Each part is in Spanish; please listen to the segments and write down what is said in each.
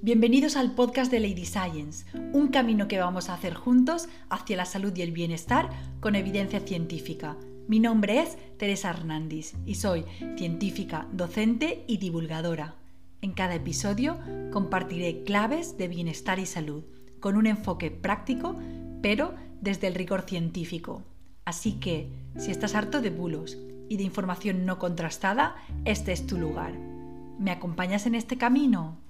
Bienvenidos al podcast de Lady Science, un camino que vamos a hacer juntos hacia la salud y el bienestar con evidencia científica. Mi nombre es Teresa Hernández y soy científica, docente y divulgadora. En cada episodio compartiré claves de bienestar y salud, con un enfoque práctico, pero desde el rigor científico. Así que, si estás harto de bulos y de información no contrastada, este es tu lugar. ¿Me acompañas en este camino?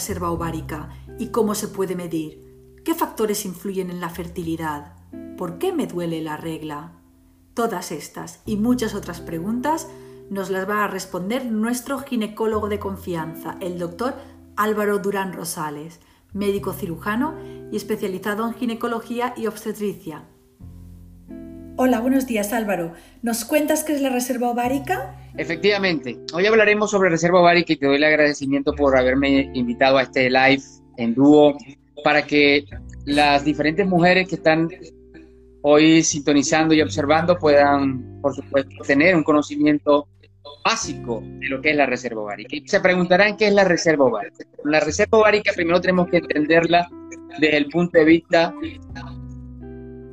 Reserva ovárica y cómo se puede medir? ¿Qué factores influyen en la fertilidad? ¿Por qué me duele la regla? Todas estas y muchas otras preguntas nos las va a responder nuestro ginecólogo de confianza, el doctor Álvaro Durán Rosales, médico cirujano y especializado en ginecología y obstetricia. Hola, buenos días Álvaro. ¿Nos cuentas qué es la reserva ovárica? Efectivamente, hoy hablaremos sobre reserva ovárica y te doy el agradecimiento por haberme invitado a este live en dúo para que las diferentes mujeres que están hoy sintonizando y observando puedan, por supuesto, tener un conocimiento básico de lo que es la reserva ovárica. Y se preguntarán qué es la reserva ovárica. La reserva ovárica primero tenemos que entenderla desde el punto de vista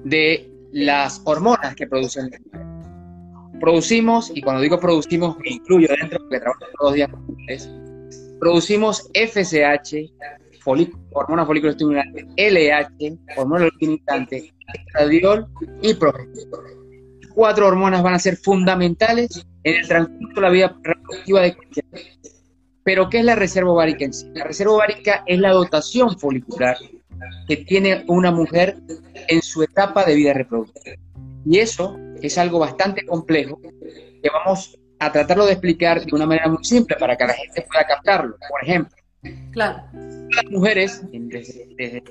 de las hormonas que producen Producimos, y cuando digo producimos, me incluyo dentro porque trabajo todos los días con producimos FSH, hormona folículo estimulante, LH, hormona luteinizante, estradiol y progesterona. Cuatro hormonas van a ser fundamentales en el transcurso de la vida reproductiva de cualquier Pero, ¿qué es la reserva ovárica en sí? La reserva ovárica es la dotación folicular que tiene una mujer en su etapa de vida reproductiva. Y eso es algo bastante complejo que vamos a tratarlo de explicar de una manera muy simple para que la gente pueda captarlo. Por ejemplo, claro. las mujeres, desde,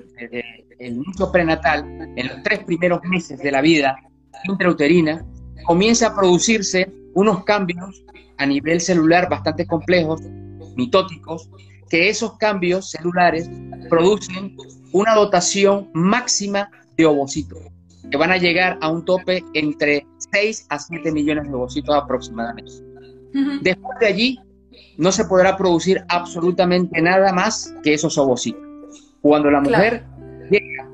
el inicio prenatal, en los tres primeros meses de la vida intrauterina, comienza a producirse unos cambios a nivel celular bastante complejos, mitóticos, que esos cambios celulares producen una dotación máxima de ovocitos, que van a llegar a un tope entre 6 a 7 millones de ovocitos aproximadamente. Después de allí, no se podrá producir absolutamente nada más que esos ovocitos. Cuando la mujer llega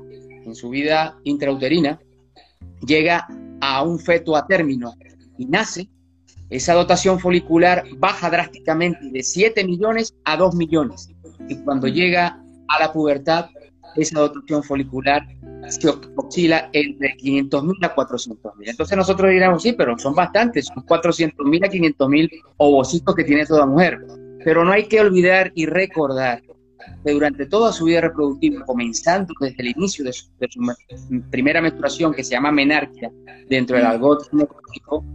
en su vida intrauterina, llega a un feto a término y nace, esa dotación folicular baja drásticamente de 7 millones a 2 millones. Y cuando llega a la pubertad, esa dotación folicular se oscila entre 500 mil a 400 mil. Entonces nosotros diríamos, sí, pero son bastantes, son 400 mil a 500 mil ovocitos que tiene toda mujer. Pero no hay que olvidar y recordar que durante toda su vida reproductiva, comenzando desde el inicio de su, primera menstruación, que se llama menarquia, dentro del algo ginecológico,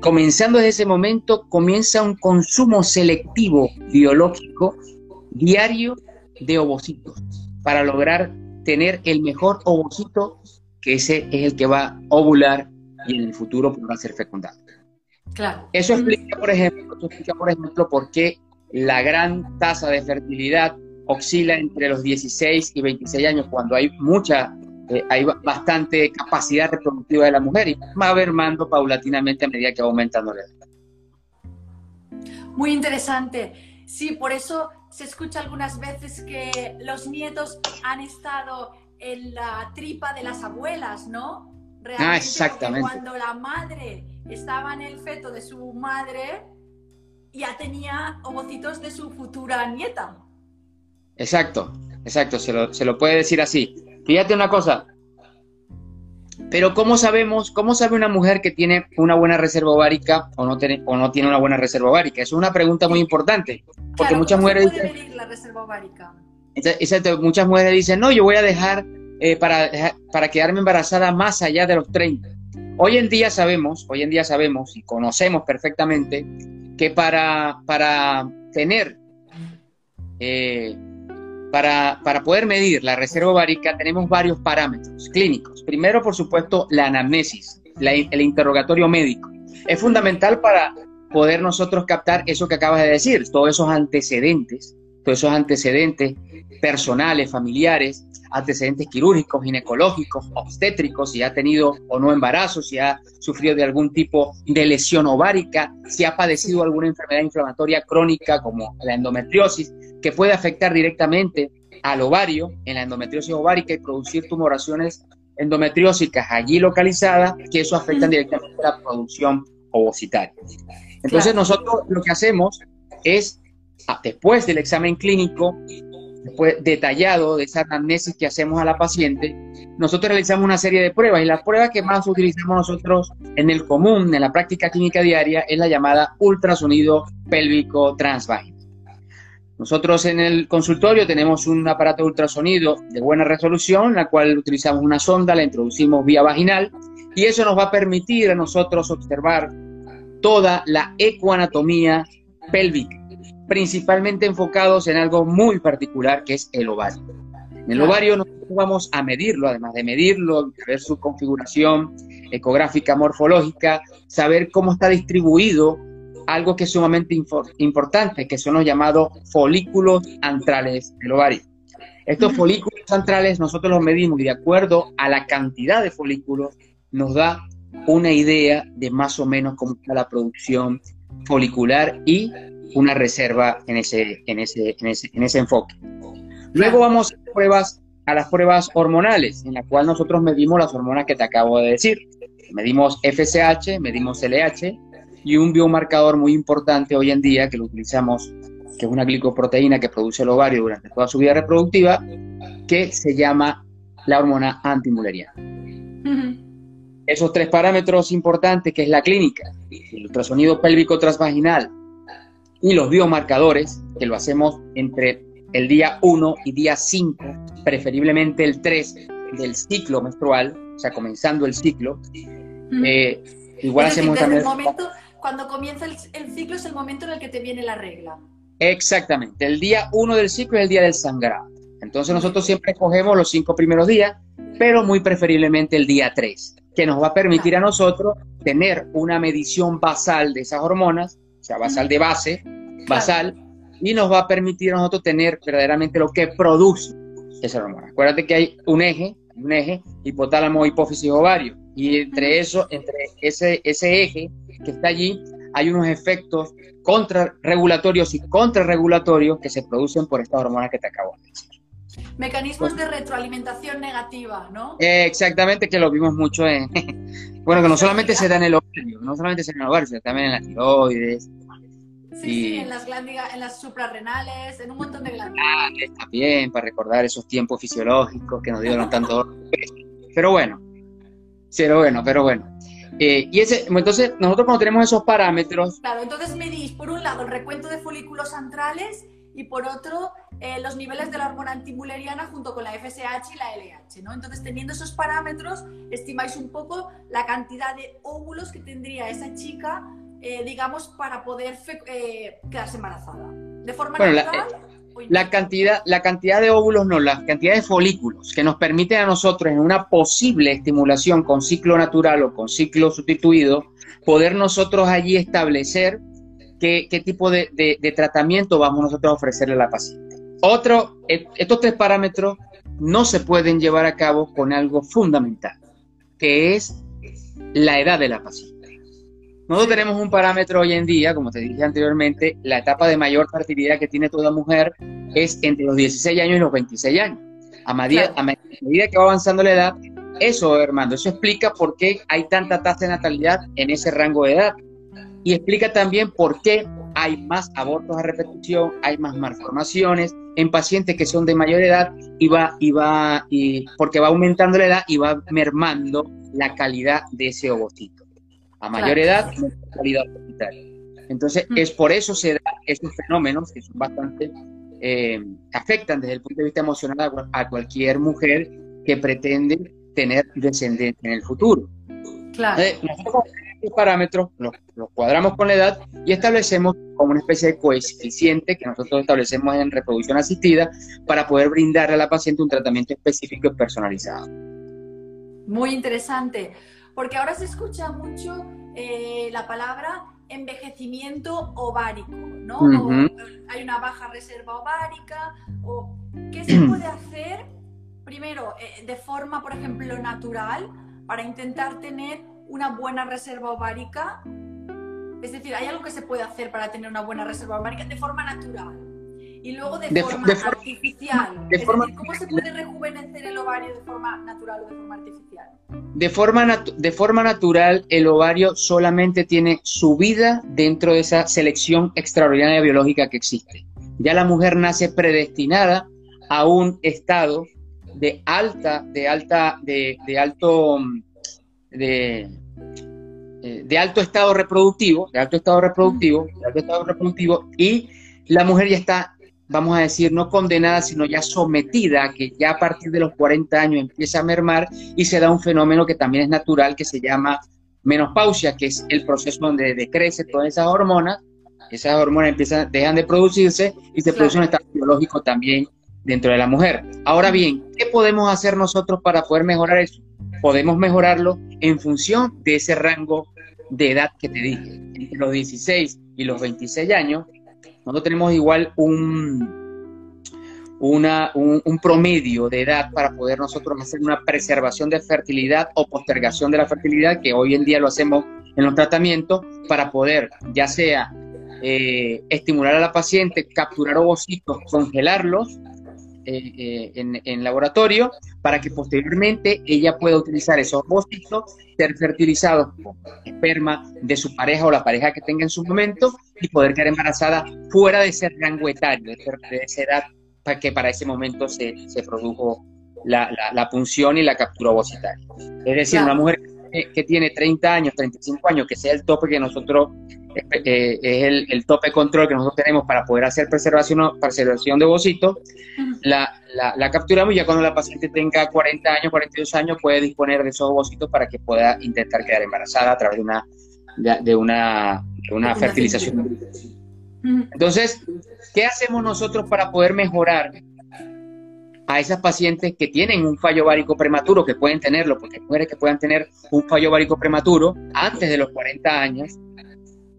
comenzando desde ese momento, comienza un consumo selectivo biológico diario de ovocitos para lograr tener el mejor ovocito, que ese es el que va a ovular y en el futuro podrá ser fecundado. Claro. Eso explica, por ejemplo, eso explica, por ejemplo, por qué la gran tasa de fertilidad oscila entre los 16 y 26 años, cuando hay mucha, eh, hay bastante capacidad reproductiva de la mujer y va mermando paulatinamente a medida que va aumentando la edad. Muy interesante. Sí, por eso se escucha algunas veces que los nietos han estado en la tripa de las abuelas, ¿no? Realmente, ah, exactamente. Cuando la madre estaba en el feto de su madre, ya tenía ovocitos de su futura nieta. Exacto, exacto, se lo, se lo puede decir así. Fíjate una cosa, pero ¿cómo sabemos, cómo sabe una mujer que tiene una buena reserva ovárica o no tiene, o no tiene una buena reserva ovárica? Es una pregunta muy importante, porque muchas mujeres dicen, la reserva ovárica? muchas mujeres dicen, no, yo voy a dejar eh, para, para quedarme embarazada más allá de los 30. Hoy en día sabemos, hoy en día sabemos y conocemos perfectamente que para, para tener eh, para, poder medir la reserva ovárica tenemos varios parámetros clínicos. Primero, por supuesto, la anamnesis, el interrogatorio médico. Es fundamental para poder nosotros captar eso que acabas de decir, todos esos antecedentes todos esos antecedentes personales, familiares, antecedentes quirúrgicos, ginecológicos, obstétricos, si ha tenido o no embarazo, si ha sufrido de algún tipo de lesión ovárica, si ha padecido alguna enfermedad inflamatoria crónica como la endometriosis, que puede afectar directamente al ovario, en la endometriosis ovárica y producir tumoraciones endometriósicas allí localizadas, que eso afecta directamente a la producción ovocitaria. Entonces nosotros lo que hacemos es, después del examen clínico, detallado de esa anamnesis que hacemos a la paciente, nosotros realizamos una serie de pruebas y la prueba que más utilizamos nosotros en el común, en la práctica clínica diaria, es la llamada ultrasonido pélvico transvaginal. Nosotros en el consultorio tenemos un aparato de ultrasonido de buena resolución, la cual utilizamos una sonda, la introducimos vía vaginal y eso nos va a permitir a nosotros observar toda la ecoanatomía pélvica, principalmente enfocados en algo muy particular que es el ovario. En el ovario nosotros vamos a medirlo, además de medirlo, ver su configuración ecográfica, morfológica, saber cómo está distribuido algo que es sumamente importante, que son los llamados folículos antrales del ovario. Estos folículos antrales nosotros los medimos y de acuerdo a la cantidad de folículos nos da una idea de más o menos cómo está la producción folicular y una reserva en ese, en ese, en ese, enfoque. Luego vamos a, pruebas, a las pruebas hormonales, en la cual nosotros medimos las hormonas que te acabo de decir. Medimos FSH, medimos LH, y un biomarcador muy importante hoy en día que lo utilizamos, que es una glicoproteína que produce el ovario durante toda su vida reproductiva, que se llama la hormona antimuleriana. Esos tres parámetros importantes, que es la clínica, el ultrasonido pélvico transvaginal y los biomarcadores, que lo hacemos entre el día 1 y día 5, preferiblemente el 3 del ciclo menstrual, o sea, comenzando el ciclo. Eh, igual hacemos también cuando comienza el, ciclo es el momento en el que te viene la regla. Exactamente, el día uno del ciclo es el día del sangrado. Entonces nosotros siempre escogemos los cinco primeros días, pero muy preferiblemente el día 3, que nos va a permitir a nosotros tener una medición basal de esas hormonas, o sea, basal de base, basal, y nos va a permitir a nosotros tener verdaderamente lo que produce esa hormona. Acuérdate que hay un eje, un eje, hipotálamo, hipófisis, ovario, y entre eso, entre ese, ese eje que está allí, hay unos efectos contrarregulatorios y contrarregulatorios que se producen por estas hormonas que te acabo de decir. Mecanismos de retroalimentación negativa, ¿no? exactamente, que lo vimos mucho en... bueno, que no solamente se da en el ovario, no solamente se da en el ovario, sino también en las tiroides. Sí, sí, en las glándulas, en las suprarrenales, en un montón de glándulas. Bien, para recordar esos tiempos fisiológicos que nos dieron tanto... Pero bueno, pero bueno, pero bueno. Eh, y ese, entonces, nosotros cuando tenemos esos parámetros... Claro, entonces medís por un lado el recuento de folículos antrales y por otro eh, los niveles de la hormona antimuleriana junto con la FSH y la LH, ¿no? Entonces, teniendo esos parámetros, estimáis un poco la cantidad de óvulos que tendría esa chica, eh, digamos, para poder quedarse embarazada. De forma natural... La, cantidad, la cantidad de óvulos, no, la cantidad de folículos que nos permiten a nosotros en una posible estimulación con ciclo natural o con ciclo sustituido, poder nosotros allí establecer qué, tipo de, tratamiento vamos nosotros a ofrecerle a la paciente. Otro, e, estos tres parámetros no se pueden llevar a cabo con algo fundamental, que es la edad de la paciente. Nosotros tenemos un parámetro hoy en día, como te dije anteriormente, la etapa de mayor fertilidad que tiene toda mujer es entre los 16 años y los 26 años. A medida, a medida que va avanzando la edad, eso, hermano, eso explica por qué hay tanta tasa de natalidad en ese rango de edad. Y explica también por qué hay más abortos a repetición, hay más malformaciones en pacientes que son de mayor edad y va, y va, y porque va aumentando la edad y va mermando la calidad de ese ovocito a mayor edad, calidad hospitalaria. Entonces, mm. es por eso se dan esos fenómenos que son bastante, eh, afectan desde el punto de vista emocional a, cualquier mujer que pretende tener descendencia en el futuro. Claro. nosotros estos parámetros los, cuadramos con la edad y establecemos como una especie de coeficiente que nosotros establecemos en reproducción asistida para poder brindarle a la paciente un tratamiento específico y personalizado. Muy interesante porque ahora se escucha mucho eh, la palabra envejecimiento ovárico, ¿no? o hay una baja reserva ovárica, o qué se puede hacer primero eh, de forma, por ejemplo, natural para intentar tener una buena reserva ovárica. Es decir, hay algo que se puede hacer para tener una buena reserva ovárica de forma natural y luego de, forma artificial. es decir, ¿cómo se puede rejuvenecer el ovario de forma natural o de forma artificial? De forma, de forma natural, el ovario solamente tiene su vida dentro de esa selección extraordinaria biológica que existe. Ya la mujer nace predestinada a un estado de alta, de alta, de, de alto, de, eh, de alto estado reproductivo, de alto estado reproductivo, de alto estado reproductivo, y la mujer ya está vamos a decir, no condenada, sino ya sometida, que ya a partir de los 40 años empieza a mermar y se da un fenómeno que también es natural, que se llama menopausia, que es el proceso donde decrece todas esas hormonas, esas hormonas empiezan, dejan de producirse y se produce un estado biológico también dentro de la mujer. Ahora bien, ¿qué podemos hacer nosotros para poder mejorar eso? Podemos mejorarlo en función de ese rango de edad que te dije, entre los 16 y los 26 años, nosotros tenemos igual un, una, un, promedio de edad para poder nosotros hacer una preservación de fertilidad o postergación de la fertilidad, que hoy en día lo hacemos en los tratamientos, para poder ya sea eh, estimular a la paciente, capturar ovocitos, congelarlos eh, eh, en, en, laboratorio para que posteriormente ella pueda utilizar esos ovocitos, ser fertilizados con esperma de su pareja o la pareja que tenga en su momento y poder quedar embarazada fuera de ese rango etario, de, esa edad para que para ese momento se, se produjo la, la, punción y la captura ovocitaria. Es decir, una mujer que, tiene 30 años, 35 años, que sea el tope que nosotros, eh, es el, el, tope control que nosotros tenemos para poder hacer preservación, preservación de ovocitos, la, la, capturamos y ya cuando la paciente tenga 40 años, 42 años, puede disponer de esos ovocitos para que pueda intentar quedar embarazada a través de una, de, una, de una fertilización. Entonces, ¿qué hacemos nosotros para poder mejorar a esas pacientes que tienen un fallo ovárico prematuro, que pueden tenerlo, porque hay mujeres que puedan tener un fallo ovárico prematuro antes de los 40 años,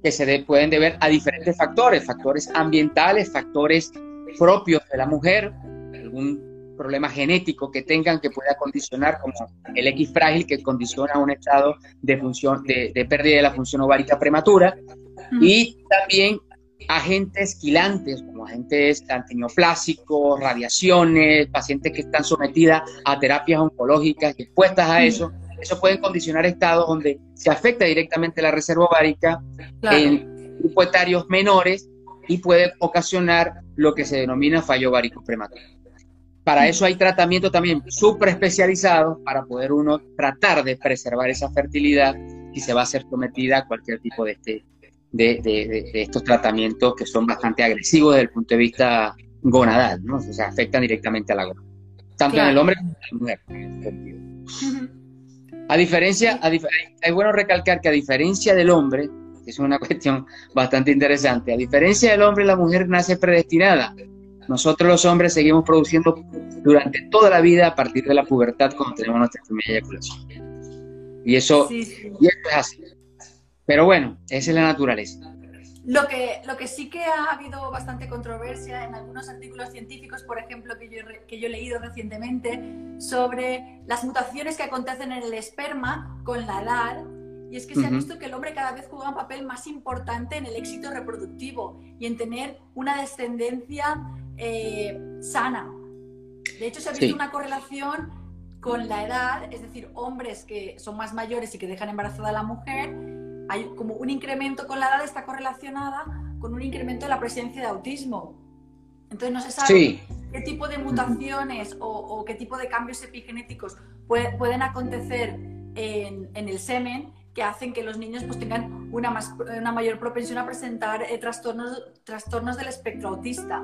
que se pueden deber a diferentes factores, factores ambientales, factores propios de la mujer, algún problema genético que tengan que pueda condicionar, como el X frágil que condiciona un estado de función de, de pérdida de la función ovárica prematura, y también agentes quilantes, como agentes antineoplásicos, radiaciones, pacientes que están sometidas a terapias oncológicas y expuestas a eso, eso pueden condicionar estados donde se afecta directamente la reserva ovárica en grupos etarios menores y puede ocasionar lo que se denomina fallo ovárico prematuro. Para eso hay tratamiento también súper especializado para poder uno tratar de preservar esa fertilidad y se va a ser sometida a cualquier tipo de este de, estos tratamientos que son bastante agresivos desde el punto de vista gonadal, ¿no? O sea, afectan directamente a la gona, tanto en el hombre como en la mujer. A diferencia, es bueno recalcar que a diferencia del hombre, que es una cuestión bastante interesante, a diferencia del hombre, la mujer nace predestinada. Nosotros los hombres seguimos produciendo durante toda la vida a partir de la pubertad cuando tenemos nuestra primera eyaculación. Y eso, Y eso es así. Pero bueno, esa es la naturaleza. Lo que, lo que sí que ha habido bastante controversia en algunos artículos científicos, por ejemplo, que yo, que yo he leído recientemente, sobre las mutaciones que acontecen en el esperma con la edad, y es que se ha visto que el hombre cada vez juega un papel más importante en el éxito reproductivo y en tener una descendencia eh, sana. De hecho, se ha visto una correlación con la edad, es decir, hombres que son más mayores y que dejan embarazada a la mujer, hay como un incremento con la edad está correlacionada con un incremento de la presencia de autismo. Entonces no se sabe qué tipo de mutaciones o, qué tipo de cambios epigenéticos pueden acontecer en, el semen que hacen que los niños pues, tengan una, más, una mayor propensión a presentar eh, trastornos, trastornos del espectro autista.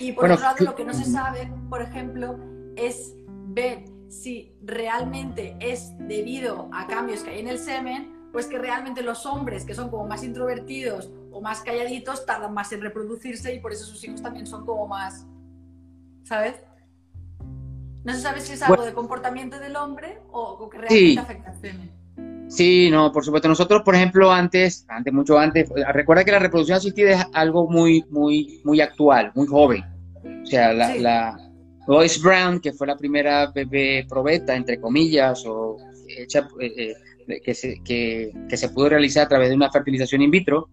Y por otro lado, lo que no se sabe, por ejemplo, es ver si realmente es debido a cambios que hay en el semen pues que realmente los hombres que son como más introvertidos o más calladitos tardan más en reproducirse y por eso sus hijos también son como más, ¿sabes? No se sabe si es algo de comportamiento del hombre o, que realmente afecta al Sí, no, por supuesto. Nosotros, por ejemplo, antes, antes, mucho antes, recuerda que la reproducción asistida es algo muy, muy, muy actual, muy joven. O sea, la, la Lois Brown, que fue la primera bebé probeta, entre comillas, o hecha, eh, eh, que, se, que, se pudo realizar a través de una fertilización in vitro,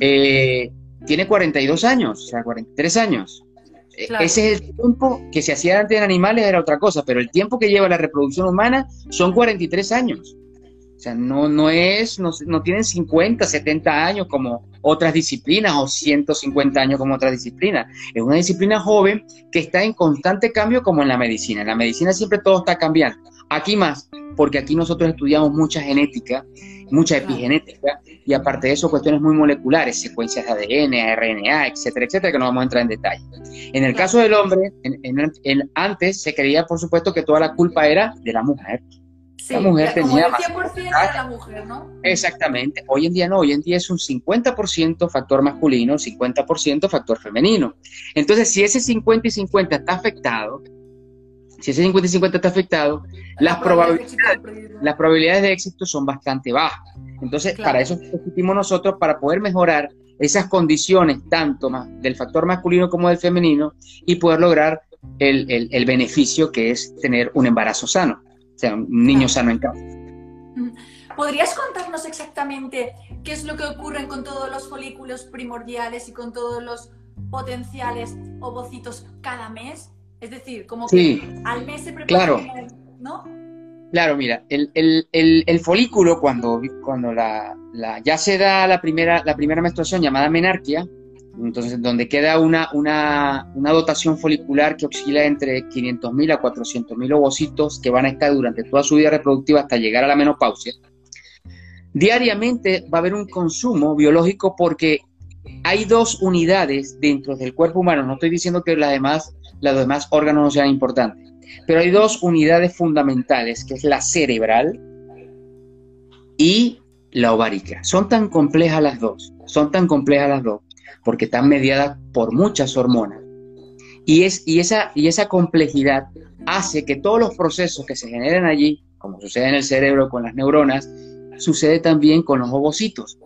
eh, tiene 42 años, o sea, 43 años. E, ese es el tiempo que se hacía antes en animales, era otra cosa, pero el tiempo que lleva la reproducción humana son 43 años. O sea, no, no es, no, no, tienen 50, 70 años como otras disciplinas o 150 años como otras disciplinas. Es una disciplina joven que está en constante cambio como en la medicina. En la medicina siempre todo está cambiando. Aquí más, porque aquí nosotros estudiamos mucha genética, mucha epigenética y aparte de eso cuestiones muy moleculares, secuencias de ADN, RNA, etcétera, etcétera, que no vamos a entrar en detalle. En el caso del hombre, en, antes se creía, por supuesto, que toda la culpa era de la mujer la mujer tenía más. 100% era la mujer, ¿no? Exactamente. Hoy en día no, hoy en día es un 50% factor masculino, 50% factor femenino. Entonces, si ese 50 y 50 está afectado, si ese 50 y 50 está afectado, las, probabilidades, las probabilidades de éxito son bastante bajas. Entonces, para eso existimos nosotros, para poder mejorar esas condiciones, tanto más del factor masculino como del femenino, y poder lograr el, el beneficio que es tener un embarazo sano sea, un niño sano en casa. ¿Podrías contarnos exactamente qué es lo que ocurre con todos los folículos primordiales y con todos los potenciales ovocitos cada mes? Es decir, como que al mes se prepara, claro. ¿no? Claro, mira, el, el, el, el folículo cuando, cuando la, la, ya se da la primera, la primera menstruación llamada menarquia, entonces, donde queda una, una, una dotación folicular que oscila entre 500.000 a 400.000 ovocitos que van a estar durante toda su vida reproductiva hasta llegar a la menopausia. Diariamente va a haber un consumo biológico porque hay dos unidades dentro del cuerpo humano. No estoy diciendo que las demás, los demás órganos no sean importantes, pero hay dos unidades fundamentales, que es la cerebral y la ovárica. Son tan complejas las dos, son tan complejas las dos, porque están mediadas por muchas hormonas. Y, es, y, esa, y esa complejidad hace que todos los procesos que se generan allí, como sucede en el cerebro con las neuronas, sucede también con los ovocitos.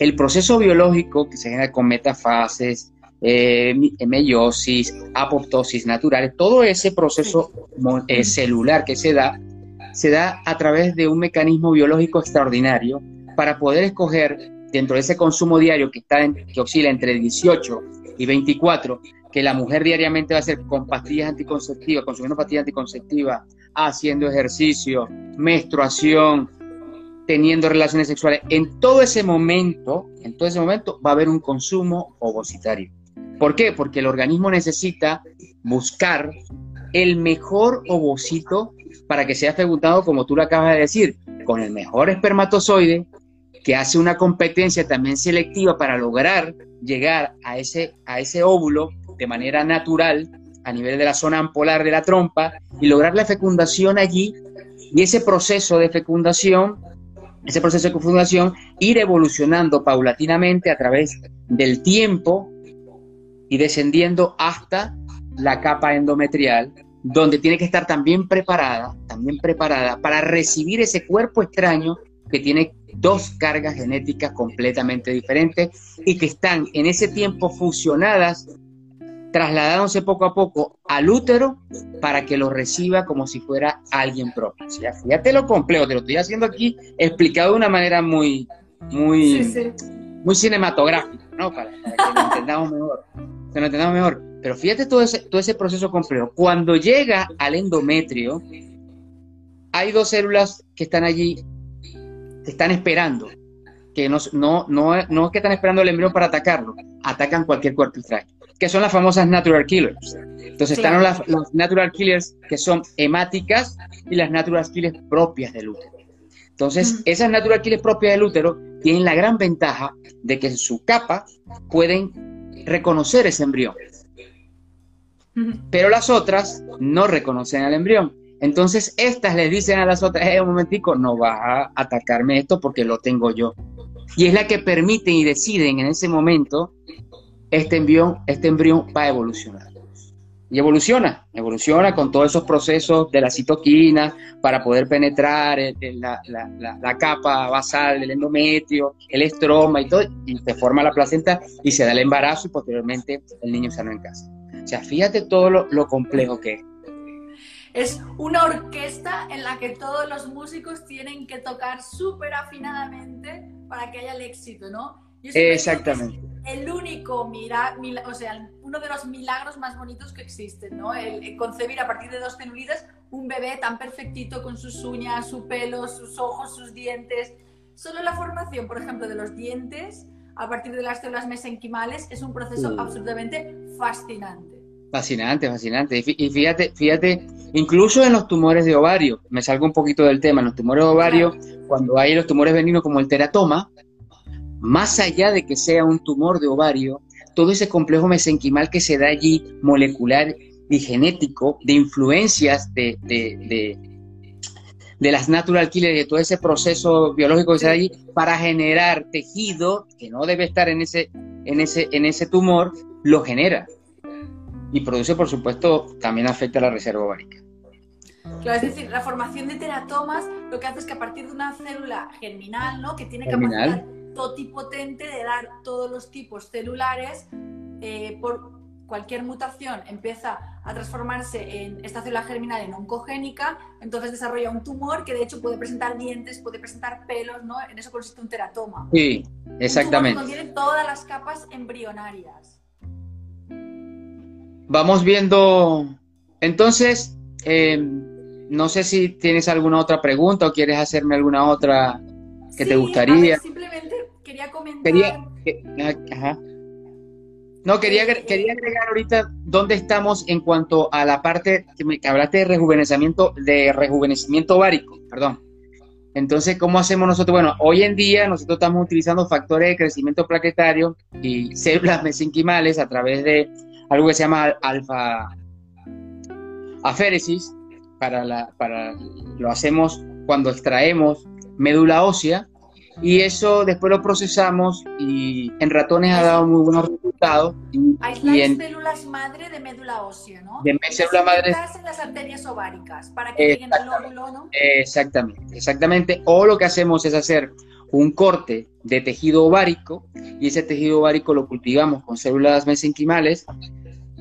El proceso biológico que se genera con metafases, eh, meiosis, apoptosis naturales, todo ese proceso eh, celular que se da, se da a través de un mecanismo biológico extraordinario para poder escoger dentro de ese consumo diario que, está en, que oscila entre 18 y 24, que la mujer diariamente va a hacer con pastillas anticonceptivas, consumiendo pastillas anticonceptivas, haciendo ejercicio, menstruación, teniendo relaciones sexuales, en todo ese momento, en todo ese momento va a haber un consumo ovocitario. ¿Por qué? Porque el organismo necesita buscar el mejor ovocito para que sea fecundado, como tú lo acabas de decir, con el mejor espermatozoide, que hace una competencia también selectiva para lograr llegar a ese, a ese óvulo de manera natural a nivel de la zona ampolar de la trompa y lograr la fecundación allí y ese proceso de fecundación, ese proceso de fecundación ir evolucionando paulatinamente a través del tiempo y descendiendo hasta la capa endometrial, donde tiene que estar también preparada, también preparada para recibir ese cuerpo extraño que tiene dos cargas genéticas completamente diferentes y que están en ese tiempo fusionadas, trasladándose poco a poco al útero para que lo reciba como si fuera alguien propio. fíjate lo complejo, te lo estoy haciendo aquí explicado de una manera muy, muy, muy cinematográfica, ¿no? Para, que lo entendamos mejor. Que lo entendamos mejor. Pero fíjate todo ese, todo ese proceso complejo. Cuando llega al endometrio, hay dos células que están allí están esperando, que no, no, no, no es que están esperando el embrión para atacarlo, atacan cualquier cuerpo extraño, que son las famosas natural killers. Entonces están las, natural killers que son hemáticas y las natural killers propias del útero. Entonces, esas natural killers propias del útero tienen la gran ventaja de que en su capa pueden reconocer ese embrión. Pero las otras no reconocen al embrión. Entonces, estas les dicen a las otras, eh, un momentico, no va a atacarme esto porque lo tengo yo. Y es la que permiten y deciden en ese momento, este embrión, este embrión va a evolucionar. Y evoluciona, evoluciona con todos esos procesos de la citoquina para poder penetrar la, capa basal del endometrio, el estroma y todo, y se forma la placenta y se da el embarazo y posteriormente el niño sano en casa. O sea, fíjate todo lo, complejo que es. Es una orquesta en la que todos los músicos tienen que tocar súper afinadamente para que haya el éxito, ¿no? Exactamente. El único milagro, o sea, uno de los milagros más bonitos que existen, ¿no? El, concebir a partir de dos celulitas un bebé tan perfectito con sus uñas, su pelo, sus ojos, sus dientes. Solo la formación, por ejemplo, de los dientes a partir de las células mesenquimales es un proceso absolutamente fascinante. Fascinante, fascinante. Y fíjate, fíjate, incluso en los tumores de ovario, me salgo un poquito del tema, en los tumores de ovario, cuando hay los tumores veninos como el teratoma, más allá de que sea un tumor de ovario, todo ese complejo mesenquimal que se da allí, molecular y genético, de influencias de, de, de, las natural killers, de todo ese proceso biológico que se da allí, para generar tejido que no debe estar en ese, en ese, en ese tumor, lo genera. Y produce, por supuesto, también afecta a la reserva ovárica. Claro, es decir, la formación de teratomas lo que hace es que a partir de una célula germinal, ¿no? Que tiene capacidad totipotente de dar todos los tipos celulares eh, por cualquier mutación empieza a transformarse en esta célula germinal en oncogénica, entonces desarrolla un tumor que de hecho puede presentar dientes, puede presentar pelos, ¿no? En eso consiste un teratoma. Sí, exactamente. Un contiene todas las capas embrionarias. Vamos viendo, entonces, em, no sé si tienes alguna otra pregunta o quieres hacerme alguna otra que te gustaría. simplemente quería comentar. Quería, ajá. No, quería, quería agregar ahorita dónde estamos en cuanto a la parte que, me, hablaste de rejuvenecimiento, de rejuvenecimiento ovárico, perdón. Entonces, ¿cómo hacemos nosotros? Bueno, hoy en día nosotros estamos utilizando factores de crecimiento plaquetario y células mesenquimales a través de algo que se llama alfa aféresis. Para la, para, lo hacemos cuando extraemos médula ósea y eso después lo procesamos y en ratones ha dado muy buenos resultados. Y, en células madre de médula ósea, ¿no? De célula madre. en las arterias ováricas para que lleguen al óvulo, ¿no? Exactamente, exactamente. O lo que hacemos es hacer un corte de tejido ovárico y ese tejido ovárico lo cultivamos con células mesenquimales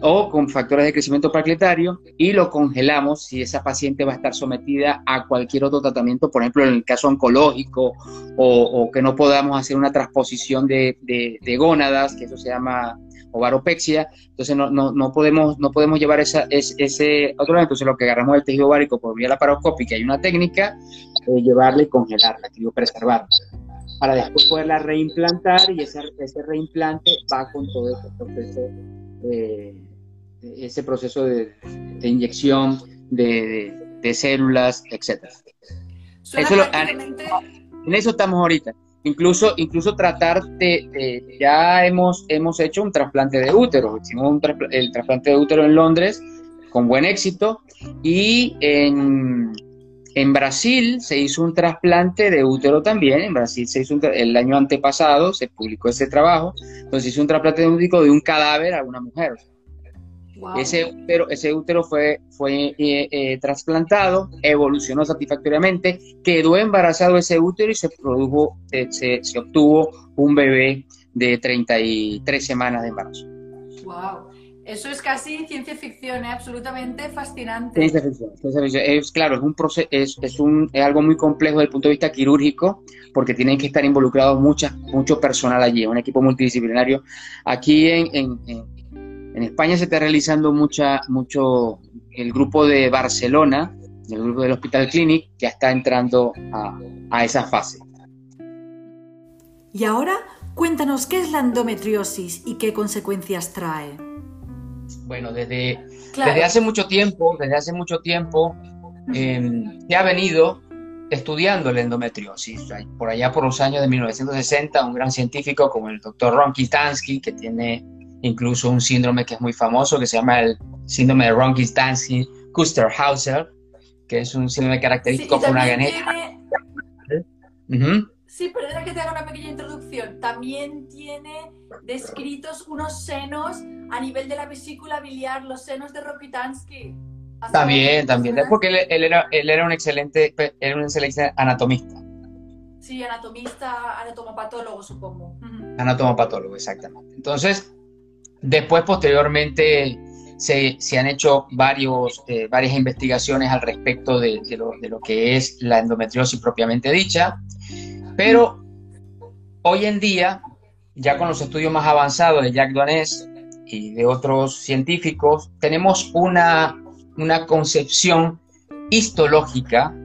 o con factores de crecimiento plaquetario y lo congelamos si esa paciente va a estar sometida a cualquier otro tratamiento, por ejemplo, en el caso oncológico o, que no podamos hacer una transposición de, gónadas, que eso se llama ovaropexia, entonces no, no, no, podemos, no podemos llevar esa, ese, otro lado, entonces lo que agarramos el tejido ovárico por vía laparoscópica, hay una técnica, de llevarle y congelarla, preservarla para después poderla reimplantar y ese, ese reimplante va con todo ese proceso eh, ese proceso de, inyección de, células, etc. en eso estamos ahorita. Incluso, incluso tratar de, ya hemos, hemos hecho un trasplante de útero, hicimos el trasplante de útero en Londres con buen éxito y en, en Brasil se hizo un trasplante de útero también, en Brasil se hizo el año antepasado, se publicó ese trabajo, entonces hizo un trasplante de útero de un cadáver a una mujer. Ese, útero, ese útero fue, fue eh, eh, trasplantado, evolucionó satisfactoriamente, quedó embarazado ese útero y se produjo, eh, se, se, obtuvo un bebé de 33 semanas de embarazo. Wow. Eso es casi ciencia ficción, absolutamente fascinante. Ciencia ficción, Es, claro, es, un proceso, es, es, un, es algo muy complejo desde el punto de vista quirúrgico, porque tienen que estar involucrados mucha, mucho personal allí, un equipo multidisciplinario. Aquí en, en en España se está realizando mucha, mucho el grupo de Barcelona, el grupo del Hospital Clinic, ya está entrando a, esa fase. Y ahora, cuéntanos qué es la endometriosis y qué consecuencias trae. Bueno, desde, desde hace mucho tiempo, desde hace mucho tiempo, em, se ha venido estudiando la endometriosis. Por allá por los años de 1960, un gran científico como el doctor Ron Kitansky, que tiene incluso un síndrome que es muy famoso, que se llama el síndrome de Ronki-Stansky Kuster-Hauser, que es un síndrome característico por una genética. Sí, pero era que te haga una pequeña introducción. También tiene descritos unos senos a nivel de la vesícula biliar, los senos de Rokitansky. También, también. Es porque él, era, él era un excelente, era un excelente anatomista. Sí, anatomista, anatomopatólogo, supongo. Anatomopatólogo, exactamente. Entonces, después, posteriormente, se, se han hecho varios, eh, varias investigaciones al respecto de, de, lo, de, lo, que es la endometriosis propiamente dicha. Pero hoy en día, ya con los estudios más avanzados de Jacques Duanés y de otros científicos, tenemos una, una concepción histológica,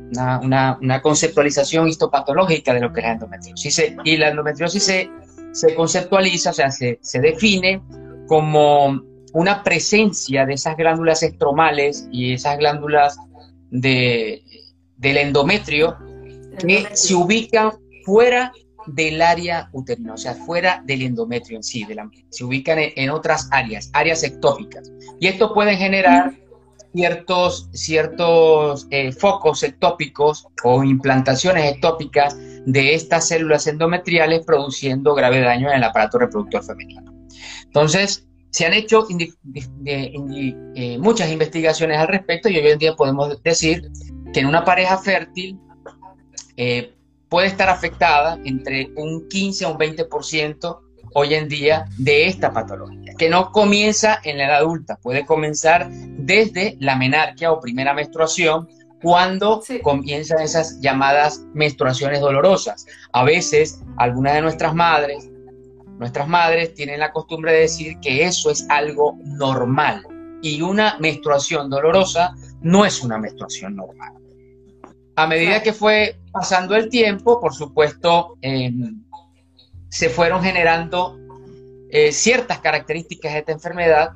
una, una, conceptualización histopatológica de lo que es la endometriosis. Y la endometriosis se, se conceptualiza, o sea, se, se define como una presencia de esas glándulas estromales y esas glándulas de, del endometrio que se ubican fuera del área uterina, o sea, fuera del endometrio en sí, de la, se ubican en, otras áreas, áreas ectópicas. Y esto puede generar ciertos, ciertos eh, focos ectópicos o implantaciones ectópicas de estas células endometriales produciendo grave daño en el aparato reproductor femenino. Entonces, se han hecho eh, muchas investigaciones al respecto y hoy en día podemos decir que en una pareja fértil eh, puede estar afectada entre un 15 a un 20% hoy en día de esta patología, que no comienza en la edad adulta, puede comenzar desde la menarquia o primera menstruación, cuando comienzan esas llamadas menstruaciones dolorosas. A veces, algunas de nuestras madres, nuestras madres tienen la costumbre de decir que eso es algo normal y una menstruación dolorosa no es una menstruación normal. A medida que fue pasando el tiempo, por supuesto, em, se fueron generando eh, ciertas características de esta enfermedad,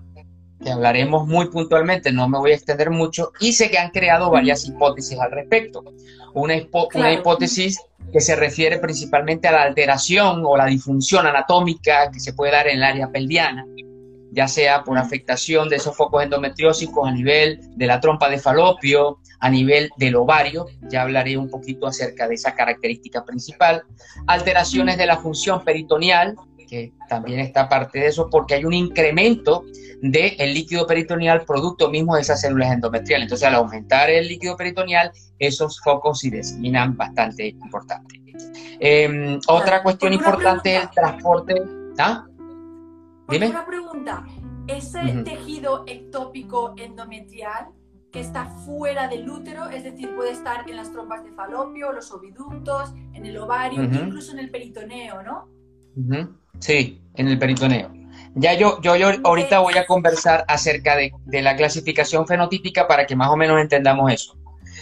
que hablaremos muy puntualmente, no me voy a extender mucho, y se han creado varias hipótesis al respecto. Una, una hipótesis que se refiere principalmente a la alteración o la disfunción anatómica que se puede dar en el área pelviana, ya sea por afectación de esos focos endometriósicos a nivel de la trompa de falopio, a nivel del ovario, ya hablaré un poquito acerca de esa característica principal, alteraciones de la función peritoneal, que también está parte de eso, porque hay un incremento del el líquido peritoneal producto mismo de esas células endometriales. Entonces, al aumentar el líquido peritoneal, esos focos se disminan bastante importante. Eh, otra cuestión importante es el transporte. ¿Ah? Dime. Una pregunta. ¿Ese tejido ectópico endometrial que está fuera del útero, es decir, puede estar en las trompas de falopio, los oviductos, en el ovario, incluso en el peritoneo, ¿no? Sí, en el peritoneo. Ya yo, yo, yo ahorita voy a conversar acerca de, de, la clasificación fenotípica para que más o menos entendamos eso.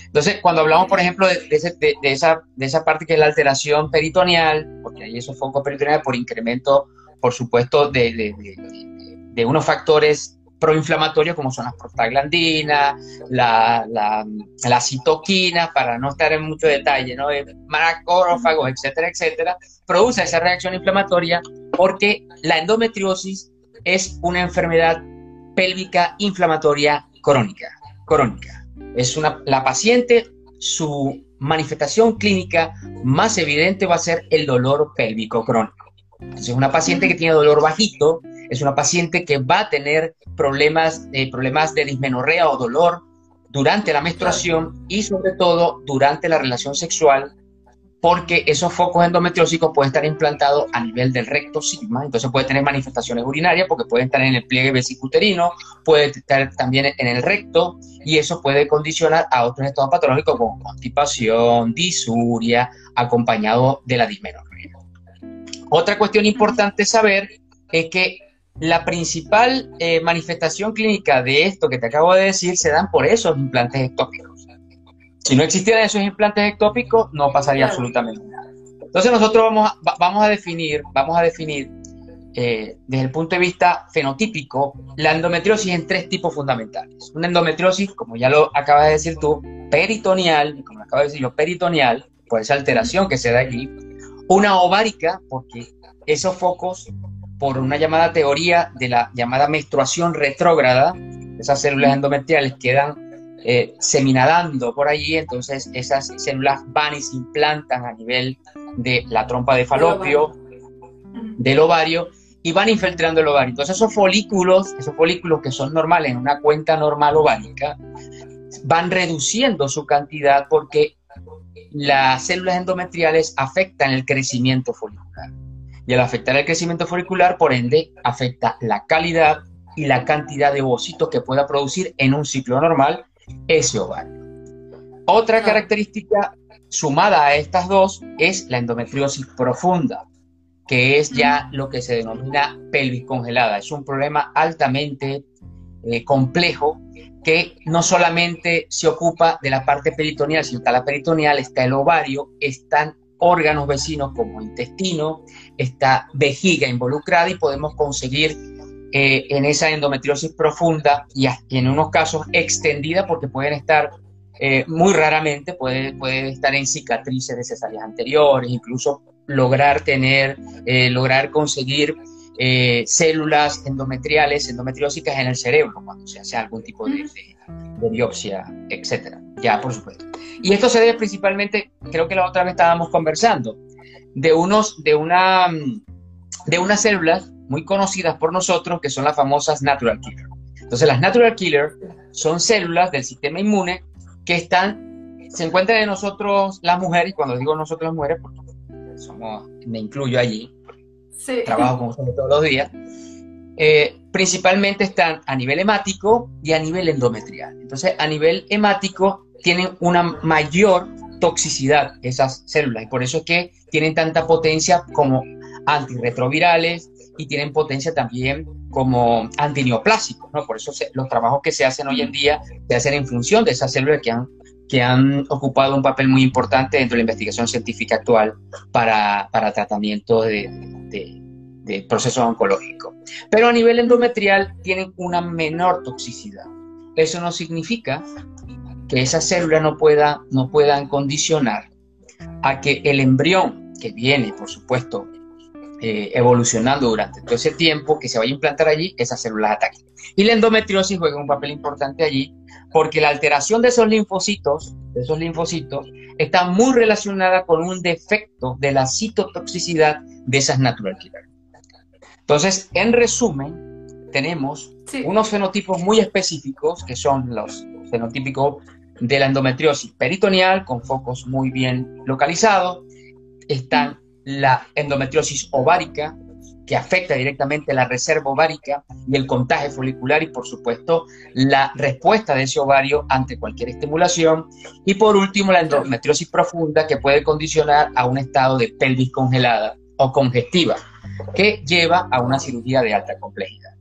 Entonces, cuando hablamos, por ejemplo, de, de, de, esa, de esa parte que es la alteración peritoneal, porque hay esos focos peritoneales por incremento por supuesto, de, unos factores proinflamatorios como son las prostaglandinas, la, la, citoquina, para no estar en mucho detalle, ¿no? macrófagos, etcétera, etcétera, produce esa reacción inflamatoria porque la endometriosis es una enfermedad pélvica inflamatoria crónica. crónica. Es una, la paciente, su manifestación clínica más evidente va a ser el dolor pélvico crónico. Entonces, una paciente que tiene dolor bajito es una paciente que va a tener problemas, eh, problemas de dismenorrea o dolor durante la menstruación y sobre todo durante la relación sexual, porque esos focos endometriósicos pueden estar implantados a nivel del recto sigma, entonces puede tener manifestaciones urinarias porque pueden estar en el pliegue vesicuterino, puede estar también en el recto y eso puede condicionar a otros estados patológicos como constipación, disuria, acompañado de la dismenorrea. Otra cuestión importante saber es que la principal eh, manifestación clínica de esto que te acabo de decir se dan por esos implantes ectópicos. Si no existieran esos implantes ectópicos, no pasaría absolutamente nada. Entonces nosotros vamos a, vamos a definir, vamos a definir eh, desde el punto de vista fenotípico la endometriosis en tres tipos fundamentales. Una endometriosis, como ya lo acabas de decir tú, peritoneal, como acabo de decir yo, peritoneal, por esa alteración que se da aquí, una ovárica, porque esos focos, por una llamada teoría de la llamada menstruación retrógrada, esas células endometriales quedan eh, seminadando por allí, entonces esas células van y se implantan a nivel de la trompa de falopio, del ovario, y van infiltrando el ovario. Entonces esos folículos, esos folículos que son normales en una cuenta normal ovárica, van reduciendo su cantidad porque las células endometriales afectan el crecimiento folicular. Y al afectar el crecimiento folicular, por ende, afecta la calidad y la cantidad de ovocitos que pueda producir en un ciclo normal ese ovario. Otra característica sumada a estas dos es la endometriosis profunda, que es ya lo que se denomina pelvis congelada. Es un problema altamente eh, complejo que no solamente se ocupa de la parte peritoneal, sino está la peritoneal, está el ovario, están órganos vecinos como intestino, está vejiga involucrada y podemos conseguir eh, en esa endometriosis profunda y, en unos casos extendida porque pueden estar eh, muy raramente, puede, puede estar en cicatrices de cesáreas anteriores, incluso lograr tener, eh, lograr conseguir células endometriales, endometriósicas en el cerebro cuando se hace algún tipo de, de, biopsia, etcétera. Ya, por supuesto. Y esto se debe principalmente, creo que la otra vez estábamos conversando, de unos, de una, de unas células muy conocidas por nosotros, que son las famosas natural killer. Entonces, las natural killer son células del sistema inmune que están, se encuentran en nosotros las mujeres, y cuando digo nosotros las mujeres, porque somos, me incluyo allí, trabajo con ustedes todos los días, eh, principalmente están a nivel hemático y a nivel endometrial. Entonces, a nivel hemático tienen una mayor toxicidad esas células y por eso es que tienen tanta potencia como antirretrovirales, y tienen potencia también como antineoplásicos, ¿no? Por eso los trabajos que se hacen hoy en día se hacen en función de esas células que han, que han ocupado un papel muy importante dentro de la investigación científica actual para, para de, procesos oncológicos. Pero a nivel endometrial tienen una menor toxicidad. Eso no significa que esas células no, pueda, no puedan condicionar a que el embrión, que viene, por supuesto, eh, evolucionando durante todo ese tiempo que se vaya a implantar allí, esas células ataquen. Y la endometriosis juega un papel importante allí porque la alteración de esos linfocitos, de esos linfocitos, está muy relacionada con un defecto de la citotoxicidad de esas natural killer. Entonces, en resumen, tenemos unos fenotipos muy específicos que son los fenotípicos de la endometriosis peritoneal con focos muy bien localizados. Están la endometriosis ovárica, que afecta directamente la reserva ovárica y el contagio folicular y por supuesto la respuesta de ese ovario ante cualquier estimulación. Y por último la endometriosis profunda que puede condicionar a un estado de pelvis congelada o congestiva que lleva a una cirugía de alta complejidad.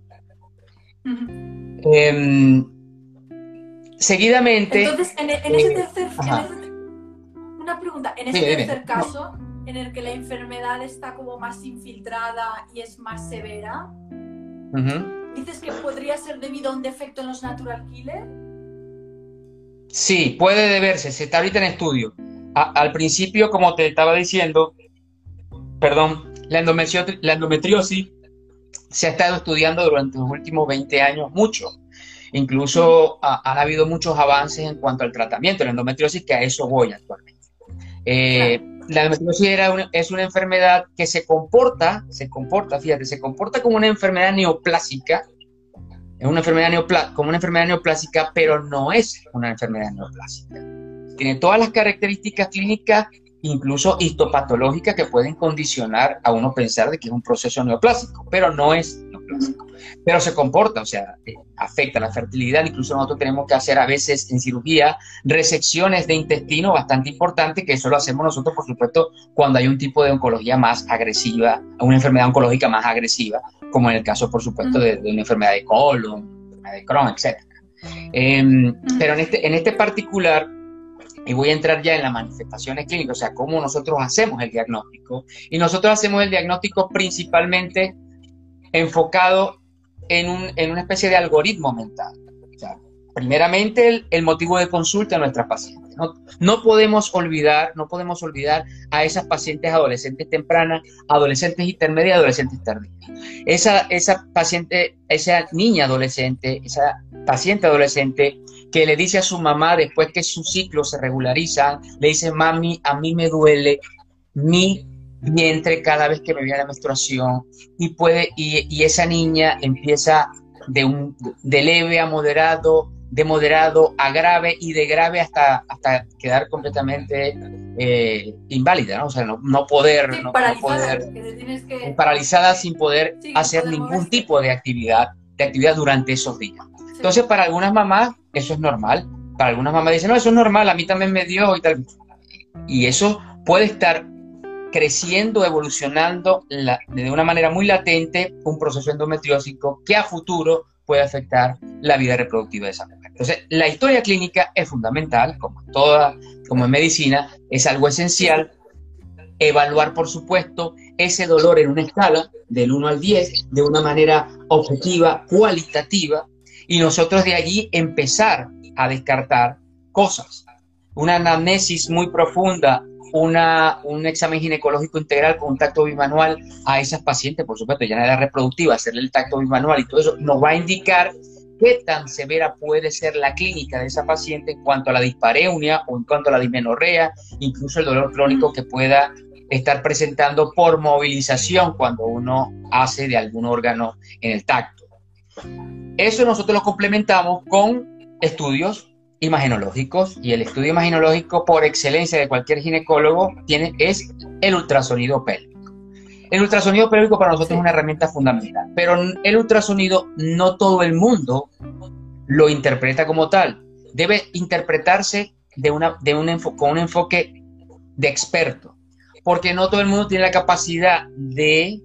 Em, seguidamente... Entonces, en, ese eh, tercer... una pregunta, en ese tercer caso en el que la enfermedad está como más infiltrada y es más severa. ¿Dices que podría ser debido a un defecto en los natural killer? Sí, puede deberse, se está ahorita en estudio. al principio, como te estaba diciendo, perdón, la, la endometriosis se ha estado estudiando durante los últimos 20 años mucho. Incluso han habido muchos avances en cuanto al tratamiento de la endometriosis, que a eso voy actualmente. Eh, la endometriosis es una enfermedad que se comporta, se comporta, fíjate, se comporta como una enfermedad neoplásica, es una enfermedad como una enfermedad neoplásica, pero no es una enfermedad neoplásica. Tiene todas las características clínicas, incluso histopatológicas, que pueden condicionar a uno pensar de que es un proceso neoplásico, pero no es neoplásico pero se comporta, o sea, eh, afecta la fertilidad. Incluso nosotros tenemos que hacer a veces en cirugía resecciones de intestino bastante importantes, que eso lo hacemos nosotros, por supuesto, cuando hay un tipo de oncología más agresiva, una enfermedad oncológica más agresiva, como en el caso, por supuesto, de, una enfermedad de colon, de Crohn, etc. Em, pero en este, en este particular, y voy a entrar ya en las manifestaciones clínicas, o sea, cómo nosotros hacemos el diagnóstico. Y nosotros hacemos el diagnóstico principalmente enfocado en, un, en una especie de algoritmo mental. primeramente, el, motivo de consulta de nuestra paciente. No, podemos olvidar, no podemos olvidar a esas pacientes adolescentes tempranas, adolescentes intermedias, adolescentes tardías. Esa, esa paciente, esa niña adolescente, esa paciente adolescente que le dice a su mamá después que su ciclo se regulariza, le dice, mami, a mí me duele mi vientre cada vez que me viene la menstruación y puede y esa niña empieza de un de leve a moderado de moderado a grave y de grave hasta, hasta quedar completamente eh, inválida, ¿no? O sea, no, no poder, Sí, no, poder, que paralizada sin poder Sí, hacer ningún moverse. tipo de actividad, de actividad durante esos días. Sí. Entonces, para algunas mamás, eso es normal. Para algunas mamás dicen, no, eso es normal, a mí también me dio y tal. Y eso puede estar creciendo, evolucionando la- de una manera muy latente un proceso endometriósico que a futuro puede afectar la vida reproductiva de esa mujer. Entonces, la historia clínica es fundamental, como en toda, como en medicina, es algo esencial. Evaluar, por supuesto, ese dolor en una escala del 1 al 10 de una manera objetiva, cualitativa, y nosotros de allí empezar a descartar cosas. Una anamnesis muy profunda, una, un examen ginecológico integral con un tacto bimanual a esas pacientes, por supuesto, ya en edad reproductiva, hacerle el tacto bimanual y todo eso, nos va a indicar qué tan severa puede ser la clínica de esa paciente en cuanto a la dispareunia o en cuanto a la dismenorrea, incluso el dolor crónico que pueda estar presentando por movilización cuando uno hace de algún órgano en el tacto. Eso nosotros lo complementamos con estudios imagenológicos y el estudio imagenológico por excelencia de cualquier ginecólogo tiene, es el ultrasonido pélvico. El ultrasonido pélvico para nosotros Sí. es una herramienta fundamental, pero el ultrasonido no todo el mundo lo interpreta como tal. Debe interpretarse de una, de un enfo- con un enfoque de experto, porque no todo el mundo tiene la capacidad de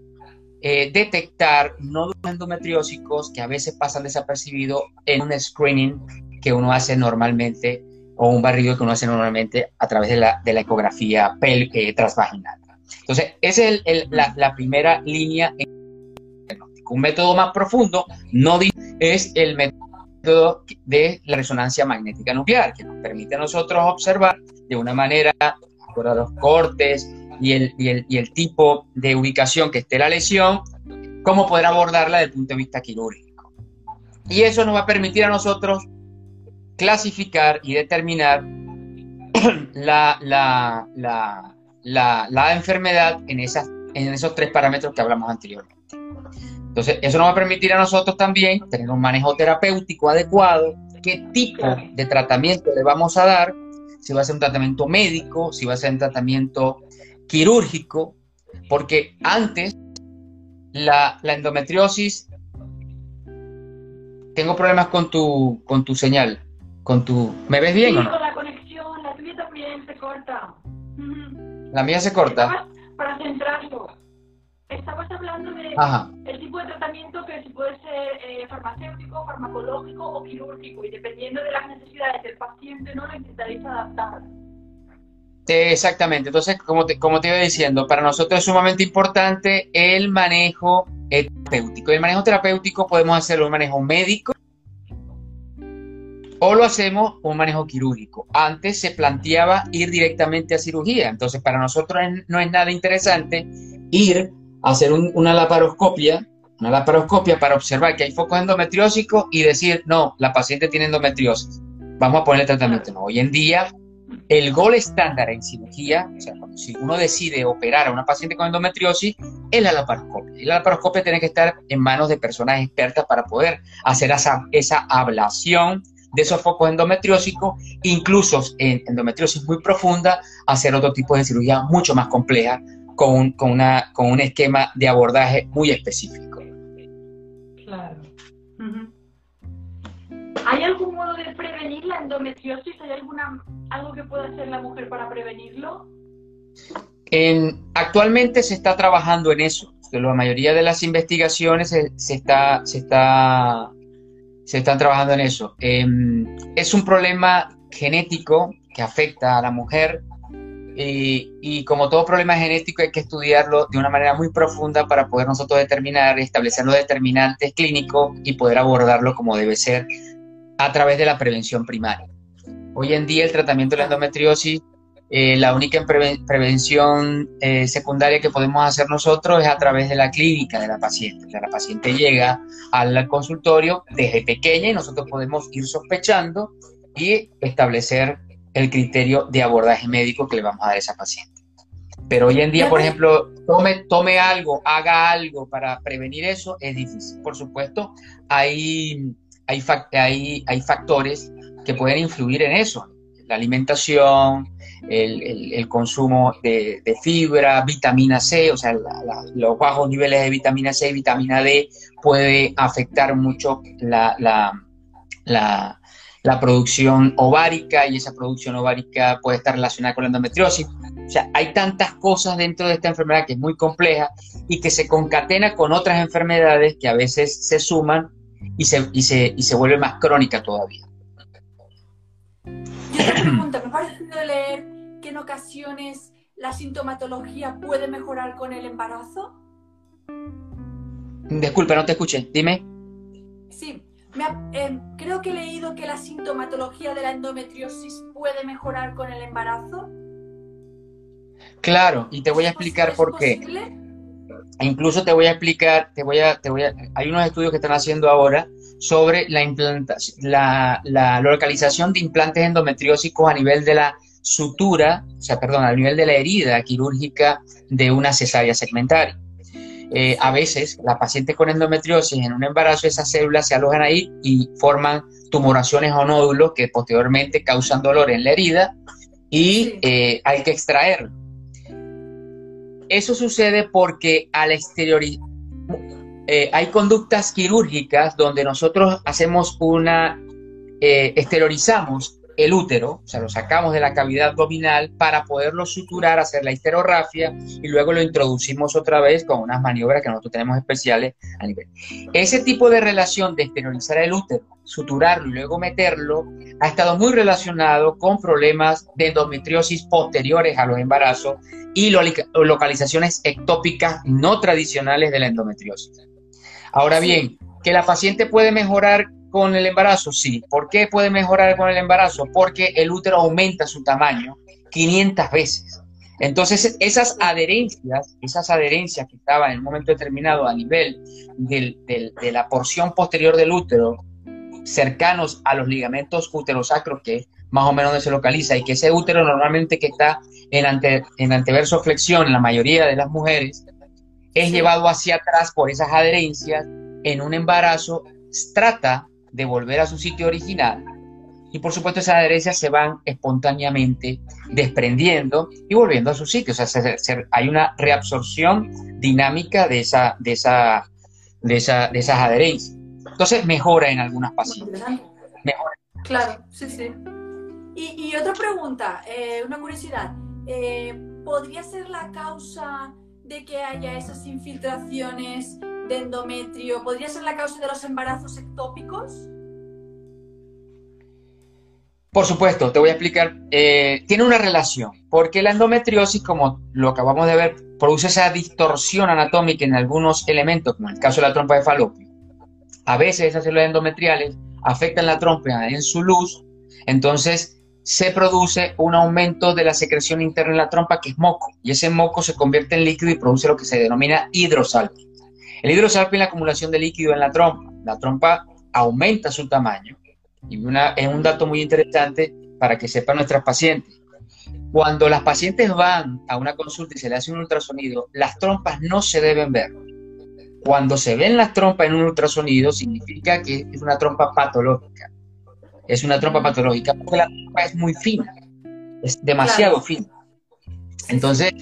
eh, detectar nódulos endometriósicos que a veces pasan desapercibidos en un screening que uno hace normalmente o un barrido que uno hace normalmente a través de la, de la ecografía pel- eh, transvaginal. Entonces, esa es el- el- la, la primera línea. en diagnóstico. Un método más profundo no es el método de la resonancia magnética nuclear, que nos permite a nosotros observar de una manera, de a los cortes y el, y el, y el tipo de ubicación que esté la lesión, cómo poder abordarla desde el punto de vista quirúrgico. Y eso nos va a permitir a nosotros clasificar y determinar la, la, la, la, la enfermedad en, esas, en esos tres parámetros que hablamos anteriormente. Entonces, eso nos va a permitir a nosotros también tener un manejo terapéutico adecuado, qué tipo de tratamiento le vamos a dar, si va a ser un tratamiento médico, si va a ser un tratamiento quirúrgico, porque antes la, la endometriosis, tengo problemas con tu, con tu señal, con tu, ¿me ves bien o no? La mía se corta. Para centrarlo, estabas hablando de Ajá. el tipo de tratamiento que puede ser eh, farmacéutico, farmacológico o quirúrgico y dependiendo de las necesidades del paciente, ¿no? Lo intentaréis adaptar. Eh, Exactamente, entonces como te, como te iba diciendo, para nosotros es sumamente importante el manejo terapéutico. El manejo terapéutico podemos hacerlo un manejo médico o lo hacemos un manejo quirúrgico. Antes se planteaba ir directamente a cirugía, entonces para nosotros no es nada interesante ir a hacer un- una laparoscopia, una laparoscopia para observar que hay focos endometriósicos y decir, no, la paciente tiene endometriosis, vamos a ponerle tratamiento. No, hoy en día el gol estándar en cirugía, o sea, si uno decide operar a una paciente con endometriosis, es la laparoscopia. Y la laparoscopia tiene que estar en manos de personas expertas para poder hacer esa, esa ablación de esos focos endometriósicos, incluso en endometriosis muy profunda, hacer otro tipo de cirugía mucho más compleja con un, con una, con un esquema de abordaje muy específico. Claro. ¿Hay algún modo de prevenir la endometriosis? ¿Hay alguna, algo que pueda hacer la mujer para prevenirlo? En- actualmente se está trabajando en eso. La mayoría de las investigaciones se, se está, se, está, se están trabajando en eso. Em, es un problema genético que afecta a la mujer y, y como todo problema genético hay que estudiarlo de una manera muy profunda para poder nosotros determinar, establecer los determinantes clínicos y poder abordarlo como debe ser a través de la prevención primaria. Hoy en día el tratamiento de la endometriosis, eh, la única prevención eh, secundaria que podemos hacer nosotros es a través de la clínica de la paciente. la paciente llega al consultorio desde pequeña y nosotros podemos ir sospechando y establecer el criterio de abordaje médico que le vamos a dar a esa paciente. Pero hoy en día, por ejemplo, tome, tome algo, haga algo para prevenir eso, es difícil. Por supuesto, hay, hay, hay, hay factores que pueden influir en eso. La alimentación, el, el, consumo de, de, fibra, vitamina C, o sea, los bajos niveles de vitamina C y vitamina D puede afectar mucho la, la, la, la producción ovárica y esa producción ovárica puede estar relacionada con la endometriosis. O sea, hay tantas cosas dentro de esta enfermedad que es muy compleja y que se concatena con otras enfermedades que a veces se suman y se, y se, y se vuelve más crónica todavía. Y otra pregunta, me ha parecido leer que en ocasiones la sintomatología puede mejorar con el embarazo. Disculpa, no te escuché, dime. Sí, eh, creo que he leído que la sintomatología de la endometriosis puede mejorar con el embarazo. Claro, y te voy a explicar por qué. E incluso te voy a explicar, te voy a, te voy a, hay unos estudios que están haciendo ahora sobre la, la, la localización de implantes endometriósicos a nivel de la sutura, o sea, perdón, a nivel de la herida quirúrgica de una cesárea segmentaria. Eh, a veces la paciente con endometriosis en un embarazo, esas células se alojan ahí y forman tumoraciones o nódulos que posteriormente causan dolor en la herida y eh, hay que extraerlo. Eso sucede porque al exterior eh, hay conductas quirúrgicas donde nosotros hacemos una, exteriorizamos el útero, o sea, lo sacamos de la cavidad abdominal para poderlo suturar, hacer la histerografia y luego lo introducimos otra vez con unas maniobras que nosotros tenemos especiales a nivel. Ese tipo de relación de exteriorizar el útero, suturarlo y luego meterlo ha estado muy relacionado con problemas de endometriosis posteriores a los embarazos y localizaciones ectópicas no tradicionales de la endometriosis. Ahora bien, que la paciente puede mejorar con el embarazo? Sí. ¿Por qué puede mejorar con el embarazo? Porque el útero aumenta su tamaño 500 veces. Entonces, esas adherencias, esas adherencias que estaban en un momento determinado a nivel de la porción posterior del útero, cercanos a los ligamentos uterosacros, que es más o menos donde se localiza, y que ese útero normalmente que está en, ante, en anteverso flexión en la mayoría de las mujeres, es llevado hacia atrás por esas adherencias en un embarazo, trata de volver a su sitio original. Y por supuesto esas adherencias se van espontáneamente desprendiendo y volviendo a su sitio. O sea, hay una reabsorción dinámica de, esa, de, esa, de, esa, de esas adherencias. Entonces mejora en algunas pacientes. Mejora. Claro, sí, sí. Y, otra pregunta, eh, una curiosidad. Eh, ¿Podría ser la causa que haya esas infiltraciones de endometrio podría ser la causa de los embarazos ectópicos? Por supuesto, te voy a explicar. Eh, tiene una relación, porque la endometriosis, como lo acabamos de ver, produce esa distorsión anatómica en algunos elementos, como en el caso de la trompa de falopio. A veces esas células endometriales afectan la trompa en su luz, entonces se produce un aumento de la secreción interna en la trompa, que es moco, y ese moco se convierte en líquido y produce lo que se denomina hidrosalpia. El hidrosalpio es la acumulación de líquido en la trompa. La trompa aumenta su tamaño. Y es un dato muy interesante para que sepan nuestras pacientes. Cuando las pacientes van a una consulta y se le hace un ultrasonido, las trompas no se deben ver. Cuando se ven las trompas en un ultrasonido, significa que es una trompa patológica. Es una trompa patológica porque la trompa es muy fina, es demasiado fina. Entonces,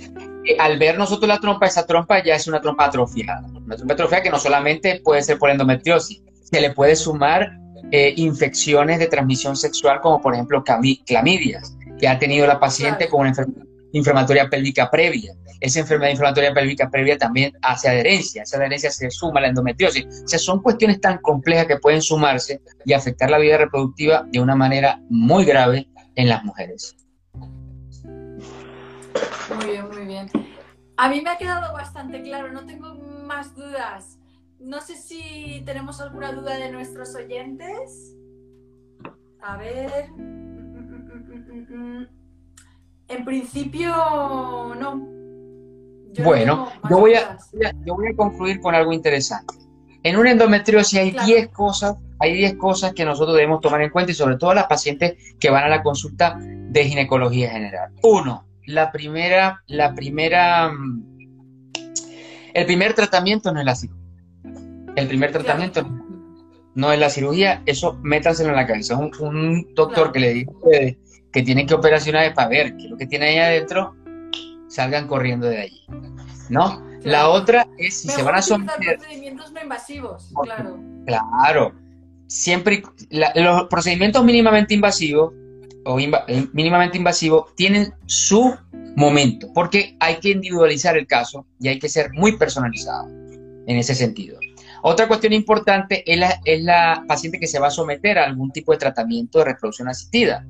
al ver nosotros la trompa, esa trompa ya es una trompa atrofiada. Una trompa atrofiada que no solamente puede ser por endometriosis, se le puede sumar eh, infecciones de transmisión sexual, como por ejemplo clamidias, que ha tenido la paciente con una enfermedad inflamatoria pélvica previa. Esa enfermedad inflamatoria pélvica previa también hace adherencia, esa adherencia se suma a la endometriosis. O sea, son cuestiones tan complejas que pueden sumarse y afectar la vida reproductiva de una manera muy grave en las mujeres. Muy bien, muy bien. A mí me ha quedado bastante claro, no tengo más dudas. No sé si tenemos alguna duda de nuestros oyentes. A ver. mm, mm, en principio, no. Yo Bueno, yo voy, a, yo voy a concluir con algo interesante. En una endometriosis hay Claro. 10 cosas, hay 10 cosas que nosotros debemos tomar en cuenta y sobre todo las pacientes que van a la consulta de ginecología general. Uno, la primera, la primera, mm, el primer tratamiento no es la cirugía. El primer tratamiento no es la cirugía, eso métanselo en la cabeza. Un, un doctor Claro. que le ustedes que tienen que operacionar para ver qué es lo que tiene ahí adentro, salgan corriendo de allí. ¿No? La Claro. otra es si se Mejor van a someter, procedimientos no invasivos, claro. claro, siempre la- los procedimientos mínimamente invasivos o inva- eh, mínimamente invasivos tienen su momento, porque hay que individualizar el caso y hay que ser muy personalizado en ese sentido. Otra cuestión importante es la, es la paciente que se va a someter a algún tipo de tratamiento de reproducción asistida.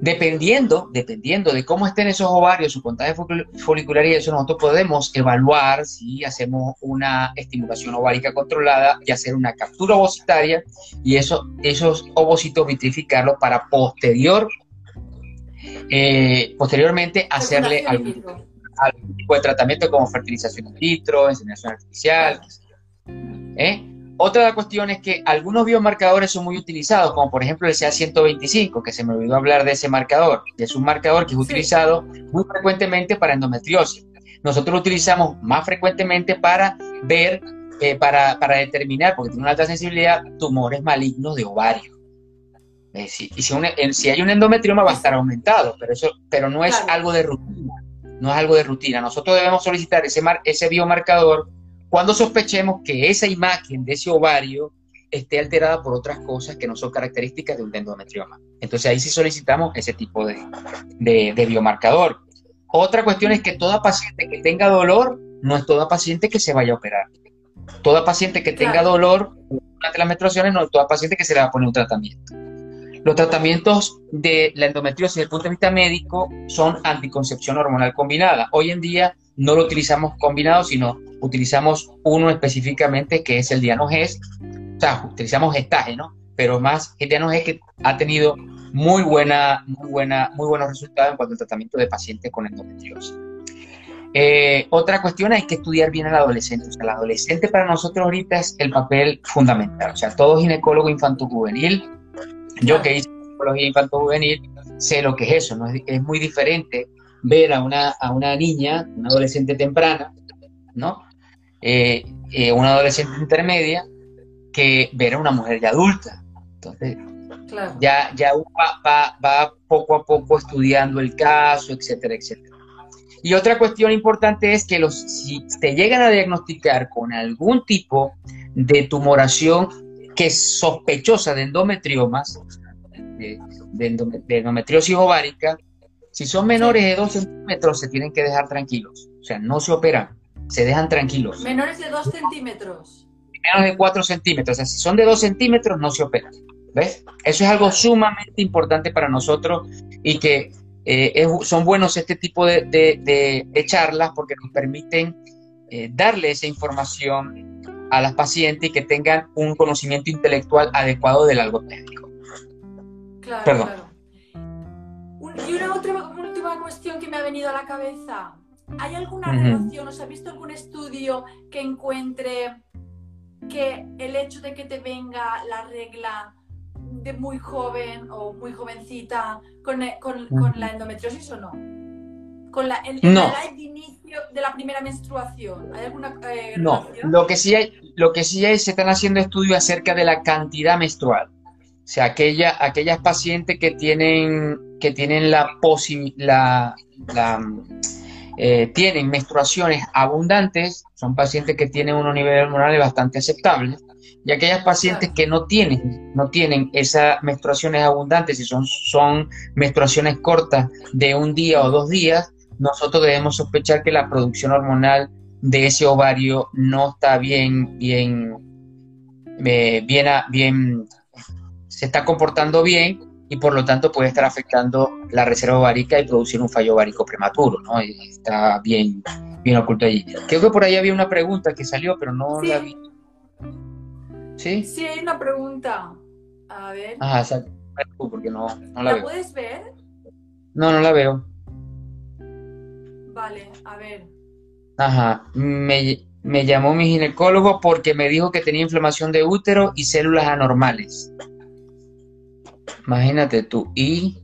Dependiendo, dependiendo de cómo estén esos ovarios, su contagio fol- folicular y eso, nosotros podemos evaluar si hacemos una estimulación ovárica controlada y hacer una captura ovocitaria y eso, esos ovocitos vitrificarlos para posterior, eh, posteriormente hacerle algún, vitro. algún tipo de tratamiento como fertilización in vitro, inseminación artificial. ¿eh? Otra cuestiones es que algunos biomarcadores son muy utilizados, como por ejemplo el CA125, que se me olvidó hablar de ese marcador, que es un marcador que es Sí. utilizado muy frecuentemente para endometriosis. Nosotros lo utilizamos más frecuentemente para ver, eh, para, para determinar, porque tiene una alta sensibilidad, tumores malignos de ovario. Eh, si, y si, si hay un endometrioma va a estar aumentado, pero, eso, pero no es Claro. algo de rutina. No es algo de rutina. Nosotros debemos solicitar ese, mar- ese biomarcador cuando sospechemos que esa imagen de ese ovario esté alterada por otras cosas que no son características de un endometrioma. Entonces ahí sí solicitamos ese tipo de, de- de biomarcador. Otra cuestión es que toda paciente que tenga dolor no es toda paciente que se vaya a operar. Toda paciente que tenga Claro. dolor durante las menstruaciones no es toda paciente que se le va a poner un tratamiento. Los tratamientos de la endometriosis desde el punto de vista médico son anticoncepción hormonal combinada. Hoy en día no lo utilizamos combinado, sino utilizamos uno específicamente que es el Dianoges. O sea, utilizamos gestaje, ¿no? Pero más el Dianoges que ha tenido muy buena, muy buena, muy buenos resultados en cuanto al tratamiento de pacientes con endometriosis. Eh, otra cuestión hay que estudiar bien al adolescente. O sea, el adolescente para nosotros ahorita es el papel fundamental. O sea, todo ginecólogo infanto-juvenil, yo que hice psicología infanto-juvenil, sé lo que es eso. ¿no? Es, es muy diferente ver a una, a una niña, una adolescente temprana, ¿no? Eh, eh, una adolescente intermedia, que ver a una mujer ya adulta. Entonces, Claro. ya, ya va, va- va poco a poco estudiando el caso, etcétera, etcétera. Y otra cuestión importante es que los, si te llegan a diagnosticar con algún tipo de tumoración que es sospechosa de endometriomas, de, de endome- de endometriosis ovárica, si son menores de 2 centímetros se tienen que dejar tranquilos. O sea, no se operan, se dejan tranquilos. Menores de 2 centímetros. Menos de 4 centímetros, o sea, si son de 2 centímetros no se operan. ¿Ves? Eso es algo sumamente importante para nosotros y que eh, es- son buenos este tipo de, de- de- de charlas porque nos permiten eh, darle esa información a las pacientes y que tengan un conocimiento intelectual adecuado del algo técnico. Claro, Perdón. claro. Y una otra una última cuestión que me ha venido a la cabeza. ¿Hay alguna Ujú. relación, os ha visto algún estudio que encuentre que el hecho de que te venga la regla de muy joven o muy jovencita con, e- con la endometriosis o no? Con la, el, No. la de inicio de la primera menstruación. ¿Hay alguna eh, No, relación? lo que sí hay, lo que sí hay, se están haciendo estudios acerca de la cantidad menstrual. O sea, aquella, aquellas pacientes que tienen, que tienen la posibilidad, la, eh, tienen menstruaciones abundantes, son pacientes que tienen unos niveles hormonales bastante aceptables, y aquellas pacientes que no tienen, no tienen esas menstruaciones abundantes y son, son menstruaciones cortas de un día o dos días, nosotros debemos sospechar que la producción hormonal de ese ovario no está bien, bien, eh, bien, se está comportando bien y por lo tanto puede estar afectando la reserva ovárica y producir un fallo ovárico prematuro, ¿no? Está bien, bien oculto allí. Creo que por ahí había una pregunta que salió, pero no Sí. la vi. ¿Sí? Sí, hay una pregunta. A ver. Ajá, exacto. Porque no, no la ¿La veo. puedes ver? No, no la veo. Vale, a ver. Ajá. Me, me llamó mi ginecólogo porque me dijo que tenía inflamación de útero y células anormales. Imagínate tú. Y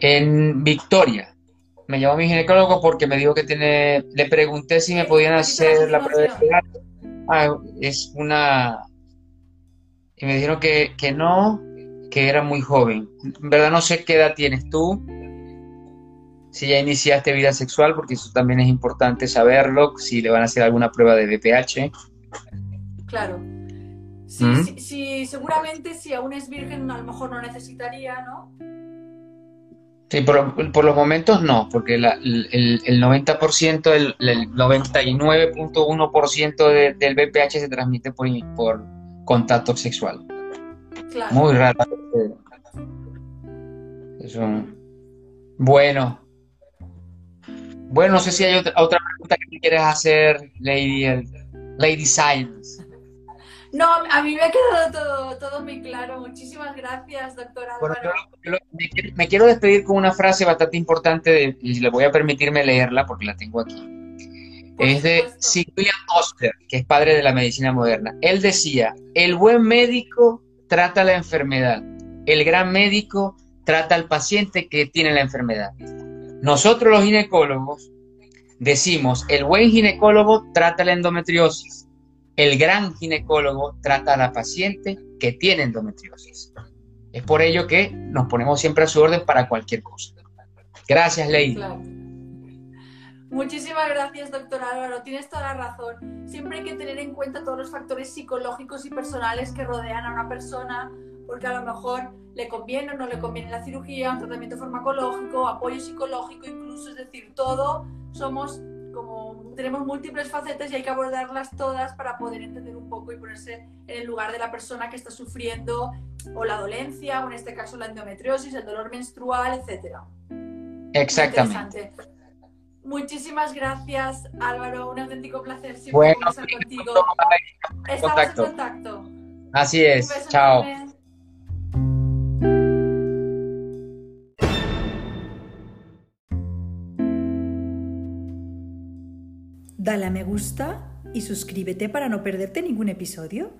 en Victoria, me llamó mi ginecólogo porque me dijo que tiene. Le pregunté si me podían hacer la prueba de edad. Ah, es una. Y me dijeron que, que no, que era muy joven. En verdad no sé qué edad tienes tú si ya iniciaste vida sexual, porque eso también es importante saberlo, si le van a hacer alguna prueba de BPH. Claro. Sí, ¿Mm? sí, sí, seguramente si aún es virgen a lo mejor no necesitaría, ¿no? Sí, por, por los momentos no, porque la- el, el 90%, el, el 99.1% de- del BPH se transmite por, por contacto sexual. Claro. Muy raro. Eso. Bueno. Bueno, no sé si hay otra, otra pregunta que me quieres hacer, Lady, Lady Science. No, a mí me ha quedado todo, todo muy claro. Muchísimas gracias, doctora Bueno, yo- yo me, quiero- me quiero despedir con una frase bastante importante y le voy a permitirme leerla porque la tengo aquí. Por Es de. Sir William Oster, que es padre de la medicina moderna. Él decía, el buen médico trata la enfermedad, el gran médico trata al paciente que tiene la enfermedad. Nosotros los ginecólogos decimos, el buen ginecólogo trata la endometriosis, el gran ginecólogo trata a la paciente que tiene endometriosis. Es por ello que nos ponemos siempre a su orden para cualquier cosa. Gracias, Lady. Claro. Muchísimas gracias, doctor Álvaro. Tienes toda la razón. Siempre hay que tener en cuenta todos los factores psicológicos y personales que rodean a una persona, porque a lo mejor le conviene o no le conviene la cirugía, un tratamiento farmacológico, apoyo psicológico, incluso, es decir, todo somos tenemos múltiples facetas y hay que abordarlas todas para poder entender un poco y ponerse en el lugar de la persona que está sufriendo o la dolencia, o en este caso la endometriosis, el dolor menstrual, etcétera. Exactamente. Muchísimas gracias, Álvaro. Un auténtico placer siempre Bueno, conversar contigo. Estamos contacto. en contacto. Así es. Chao. Dale a me gusta y suscríbete para no perderte ningún episodio.